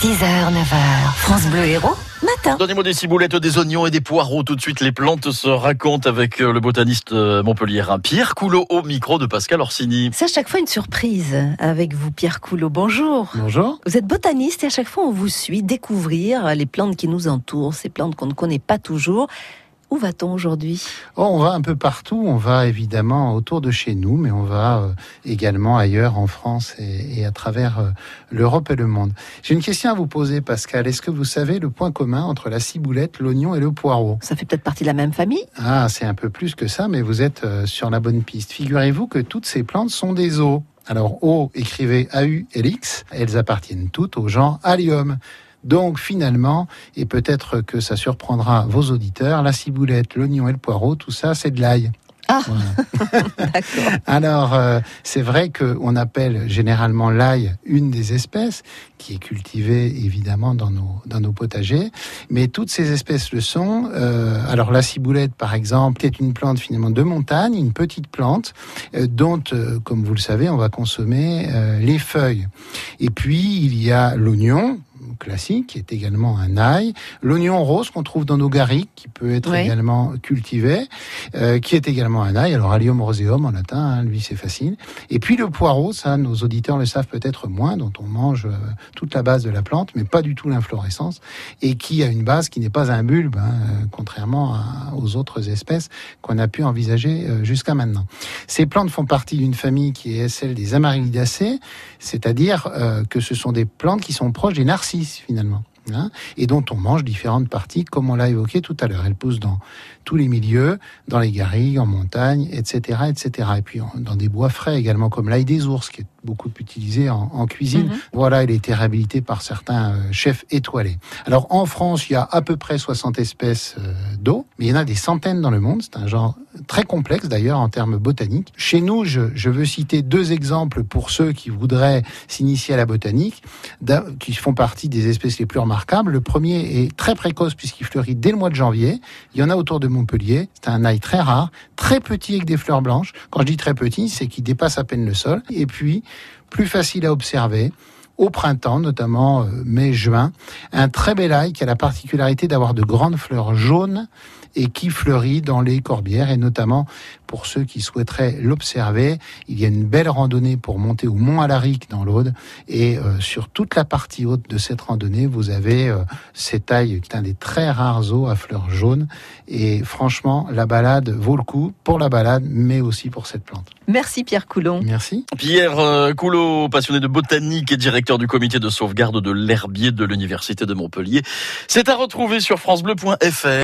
6h, 9h, France Bleu Héros, matin. Donnez-moi des ciboulettes, des oignons et des poireaux. Tout de suite, les plantes se racontent avec euh, le botaniste euh, montpelliérain Pierre Coulot au micro de Pascal Orsini. C'est à chaque fois une surprise avec vous, Pierre Coulot. Bonjour. Bonjour. Vous êtes botaniste et à chaque fois on vous suit découvrir les plantes qui nous entourent, ces plantes qu'on ne connaît pas toujours. Où va-t-on aujourd'hui? Oh, On va un peu partout. On va évidemment autour de chez nous, mais on va euh, également ailleurs en France et, et à travers euh, l'Europe et le monde. J'ai une question à vous poser, Pascal. Est-ce que vous savez le point commun entre la ciboulette, l'oignon et le poireau? Ça fait peut-être partie de la même famille Ah, c'est un peu plus que ça, mais vous êtes euh, sur la bonne piste. Figurez-vous que toutes ces plantes sont des eaux. Alors, O, écrivez AU et X, elles appartiennent toutes au genre Allium. Donc finalement, et peut-être que ça surprendra vos auditeurs, la ciboulette, l'oignon et le poireau, tout ça, c'est de l'ail. Ah, d'accord. Alors, euh, c'est vrai qu'on appelle généralement l'ail une des espèces qui est cultivée évidemment dans nos, dans nos potagers, mais toutes ces espèces le sont. Euh, alors, la ciboulette, par exemple, est une plante finalement de montagne, une petite plante euh, dont, euh, comme vous le savez, on va consommer euh, les feuilles. Et puis, il y a l'oignon, classique, qui est également un ail. L'oignon rose qu'on trouve dans nos garrigues, qui peut être Oui. également cultivé, euh, qui est également un ail. Alors, allium roseum en latin, hein, lui c'est facile. Et puis le poireau, ça, nos auditeurs le savent peut-être moins, dont on mange euh, toute la base de la plante, mais pas du tout l'inflorescence, et qui a une base qui n'est pas un bulbe, hein, euh, contrairement à- aux autres espèces qu'on a pu envisager euh, jusqu'à maintenant. Ces plantes font partie d'une famille qui est celle des Amaryllidaceae, c'est-à-dire que ce sont des plantes qui sont proches des narcisses finalement. hein, et dont on mange différentes parties, comme on l'a évoqué tout à l'heure. Elles poussent dans tous les milieux, dans les garrigues, en montagne, etc., etc. Et puis dans des bois frais également, comme l'ail des ours, qui est beaucoup utilisé en, en cuisine. Mhm. Voilà, il a été réhabilité par certains euh, chefs étoilés. Alors en France, il y a à peu près 60 espèces euh, d'eau, mais il y en a des centaines dans le monde. C'est un genre très complexe d'ailleurs en termes botaniques. Chez nous, je, je veux citer deux exemples pour ceux qui voudraient s'initier à la botanique, qui font partie des espèces les plus remarquables. Le premier est très précoce puisqu'il fleurit dès le mois de janvier. Il y en a autour de Montpellier. C'est un ail très rare, très petit avec des fleurs blanches. Quand je dis très petit, c'est qu'il dépasse à peine le sol. Et puis, plus facile à observer. Au printemps, notamment euh, mai-juin, un très bel ail qui a la particularité d'avoir de grandes fleurs jaunes et qui fleurit dans les corbières et notamment pour ceux qui souhaiteraient l'observer, il y a une belle randonnée pour monter au Mont Alaric dans l'Aude et euh, sur toute la partie haute de cette randonnée, vous avez euh, cet ail qui est un des très rares eaux à fleurs jaunes et franchement, la balade vaut le coup pour la balade mais aussi pour cette plante. Merci Pierre Coulon. Merci. Pierre euh, Coulot, passionné de botanique et directeur du comité de sauvegarde de l'herbier de l'Université de Montpellier. C'est à retrouver sur francebleu.fr.